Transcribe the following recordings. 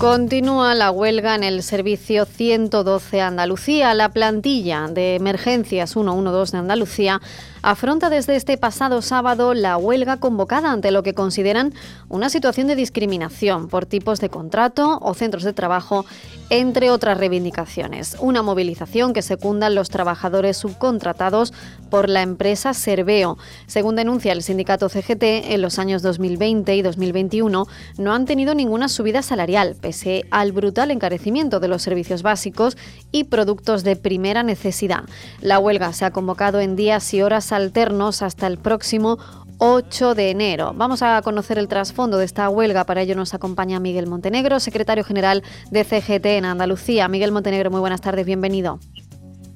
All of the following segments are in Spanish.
Continúa la huelga en el servicio 112 Andalucía. La plantilla de emergencias 112 de Andalucía afronta desde este pasado sábado la huelga convocada ante lo que consideran una situación de discriminación por tipos de contrato o centros de trabajo, entre otras reivindicaciones. Una movilización que secundan los trabajadores subcontratados por la empresa Serveo. Según denuncia el sindicato CGT, en los años 2020 y 2021 no han tenido ninguna subida salarial, pese al brutal encarecimiento de los servicios básicos y productos de primera necesidad. La huelga se ha convocado en días y horas alternos hasta el próximo 8 de enero. Vamos a conocer el trasfondo de esta huelga. Para ello nos acompaña Miguel Montenegro, secretario general de CGT en Andalucía. Miguel Montenegro, muy buenas tardes, bienvenido.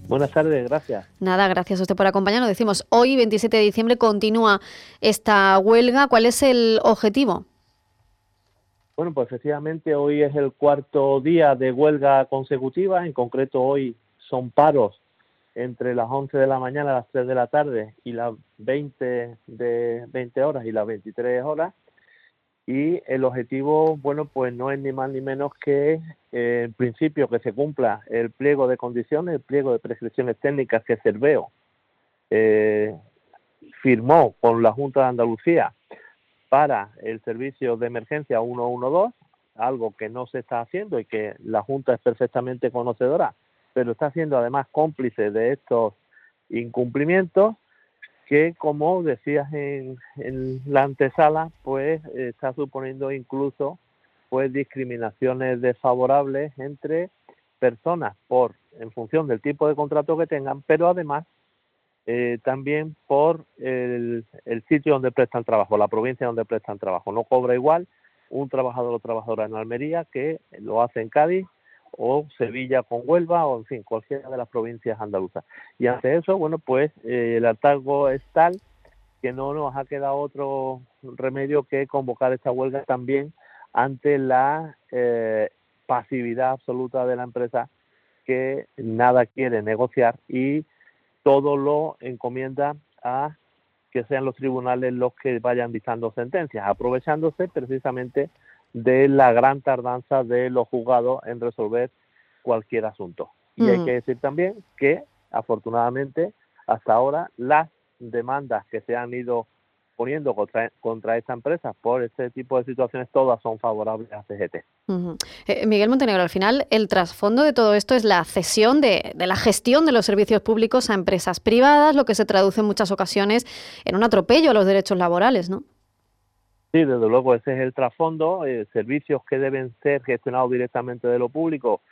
Buenas tardes, gracias. Nada, gracias a usted por acompañarnos. Decimos, hoy, 27 de diciembre, continúa esta huelga. ¿Cuál es el objetivo? Bueno, pues efectivamente hoy es el cuarto día de huelga consecutiva. En concreto, hoy son paros entre las 11 de la mañana las 3 de la tarde y las 20 de 20 horas y las 23 horas y el objetivo bueno pues no es ni más ni menos que eh, en principio que se cumpla el pliego de condiciones el pliego de prescripciones técnicas que Cerveo eh, firmó con la Junta de Andalucía para el servicio de emergencia 112 algo que no se está haciendo y que la Junta es perfectamente conocedora pero está siendo además cómplice de estos incumplimientos que, como decías en, la antesala, pues está suponiendo incluso pues discriminaciones desfavorables entre personas por en función del tipo de contrato que tengan, pero además eh, también por el, sitio donde prestan trabajo, la provincia donde prestan trabajo. No cobra igual un trabajador o trabajadora en Almería que lo hace en Cádiz o Sevilla con Huelva o en fin cualquiera de las provincias andaluzas y ante eso bueno pues eh, el hartazgo es tal que no nos ha quedado otro remedio que convocar esta huelga también ante la eh, pasividad absoluta de la empresa que nada quiere negociar y todo lo encomienda a que sean los tribunales los que vayan dictando sentencias, aprovechándose precisamente de la gran tardanza de los juzgados en resolver cualquier asunto. Y hay mm. que decir también que, afortunadamente, hasta ahora las demandas que se han ido poniendo contra, contra esta empresa por este tipo de situaciones, todas son favorables a CGT. Eh, Miguel Montenegro, al final, el trasfondo de todo esto es la cesión de, de, la gestión de los servicios públicos a empresas privadas, lo que se traduce en muchas ocasiones en un atropello a los derechos laborales, ¿no? Sí, desde luego ese es el trasfondo. Eh, servicios que deben ser gestionados directamente de lo público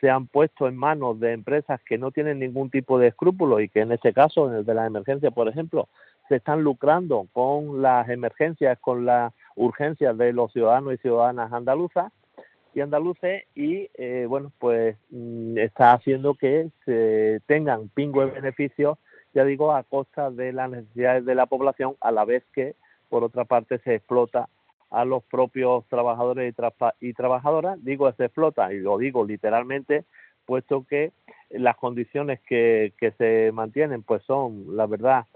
se han puesto en manos de empresas que no tienen ningún tipo de escrúpulo y que en este caso, en el de las emergencias, por ejemplo, se están lucrando con las emergencias, con las urgencias de los ciudadanos y ciudadanas andaluzas y andaluces y eh, bueno pues mm, está haciendo que se tengan pingües beneficios ya digo a costa de las necesidades de la población a la vez que por otra parte se explota a los propios trabajadores y, trabajadoras. Digo se explota y lo digo literalmente, puesto que las condiciones que, se mantienen pues son, la verdad,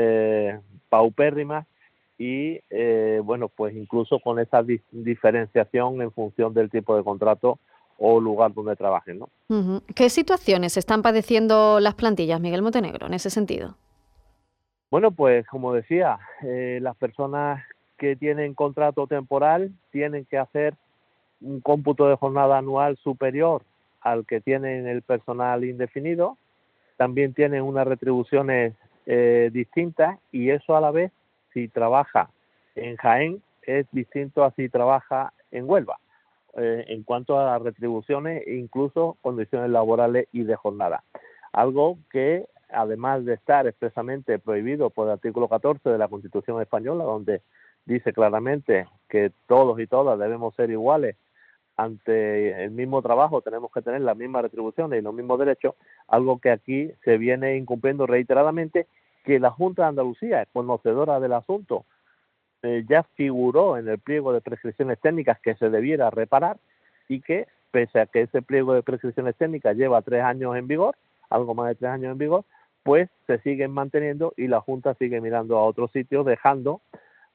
eh, paupérrimas y eh, bueno, pues incluso con esa diferenciación en función del tipo de contrato o lugar donde trabajen. ¿no? ¿Qué situaciones están padeciendo las plantillas, Miguel Montenegro, en ese sentido? Bueno, pues como decía, eh, las personas que tienen contrato temporal tienen que hacer un cómputo de jornada anual superior al que tienen el personal indefinido. También tienen unas retribuciones eh, distintas y eso a la vez, si trabaja en Jaén, es distinto a si trabaja en Huelva. Eh, en cuanto a las retribuciones e incluso condiciones laborales y de jornada. Algo que además de estar expresamente prohibido por el artículo 14 de la Constitución española, donde dice claramente que todos y todas debemos ser iguales ante el mismo trabajo, tenemos que tener las mismas retribuciones y los mismos derechos, algo que aquí se viene incumpliendo reiteradamente, que la Junta de Andalucía conocedora del asunto eh, ya figuró en el pliego de prescripciones técnicas que se debiera reparar y que, pese a que ese pliego de prescripciones técnicas lleva tres años en vigor, algo más de tres años en vigor, pues se siguen manteniendo y la Junta sigue mirando a otros sitios, dejando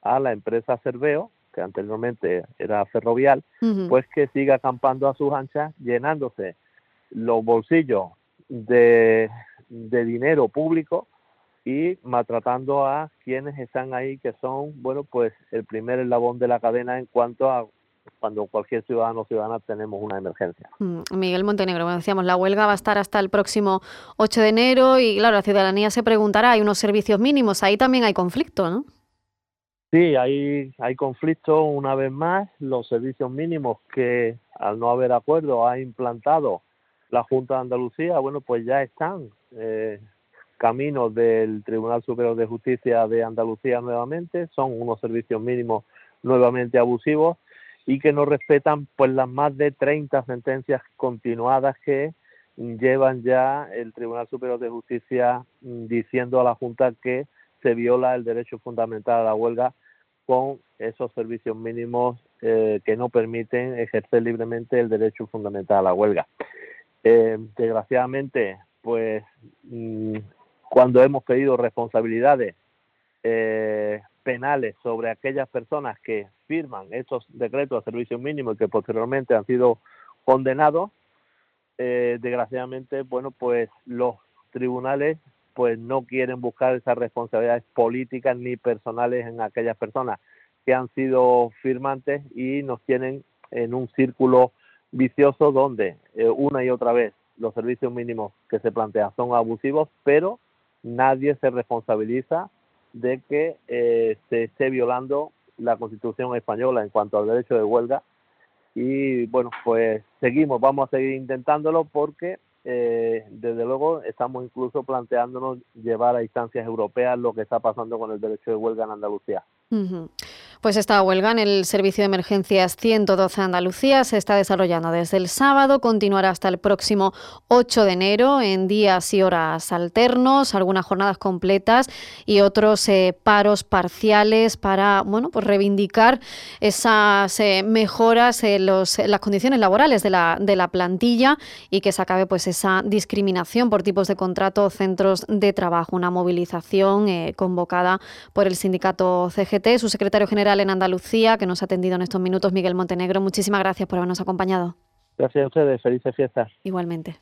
a la empresa Cerveo, que anteriormente era ferrovial, pues que siga acampando a sus anchas, llenándose los bolsillos de, de dinero público y maltratando a quienes están ahí, que son, bueno, pues el primer eslabón de la cadena en cuanto a cuando cualquier ciudadano o ciudadana tenemos una emergencia. Mm, Miguel Montenegro, como decíamos, la huelga va a estar hasta el próximo 8 de enero y claro, la ciudadanía se preguntará, hay unos servicios mínimos, ahí también hay conflicto, ¿no? Sí, hay, hay conflicto una vez más, los servicios mínimos que al no haber acuerdo ha implantado la Junta de Andalucía, bueno, pues ya están eh, caminos del Tribunal Superior de Justicia de Andalucía nuevamente, son unos servicios mínimos nuevamente abusivos y que no respetan pues las más de 30 sentencias continuadas que llevan ya el Tribunal Superior de Justicia mm, diciendo a la Junta que se viola el derecho fundamental a la huelga con esos servicios mínimos eh, que no permiten ejercer libremente el derecho fundamental a la huelga. Eh, desgraciadamente, pues mm, cuando hemos pedido responsabilidades eh, penales sobre aquellas personas que firman esos decretos de servicio mínimo y que posteriormente han sido condenados, eh, desgraciadamente, bueno, pues los tribunales pues no quieren buscar esas responsabilidades políticas ni personales en aquellas personas que han sido firmantes y nos tienen en un círculo vicioso donde eh, una y otra vez los servicios mínimos que se plantean son abusivos, pero nadie se responsabiliza de que eh, se esté violando la Constitución española en cuanto al derecho de huelga. Y bueno, pues seguimos, vamos a seguir intentándolo porque eh, desde luego estamos incluso planteándonos llevar a instancias europeas lo que está pasando con el derecho de huelga en Andalucía. Pues esta huelga en el Servicio de Emergencias 112 Andalucía se está desarrollando desde el sábado, continuará hasta el próximo 8 de enero en días y horas alternos, algunas jornadas completas y otros eh, paros parciales para bueno, pues reivindicar esas eh, mejoras en, los, las condiciones laborales de la, de la plantilla y que se acabe pues esa discriminación por tipos de contrato o centros de trabajo, una movilización eh, convocada por el sindicato CGT, su secretario general en Andalucía, que nos ha atendido en estos minutos, Miguel Montenegro. Muchísimas gracias por habernos acompañado. Gracias a ustedes. Felices fiestas. Igualmente.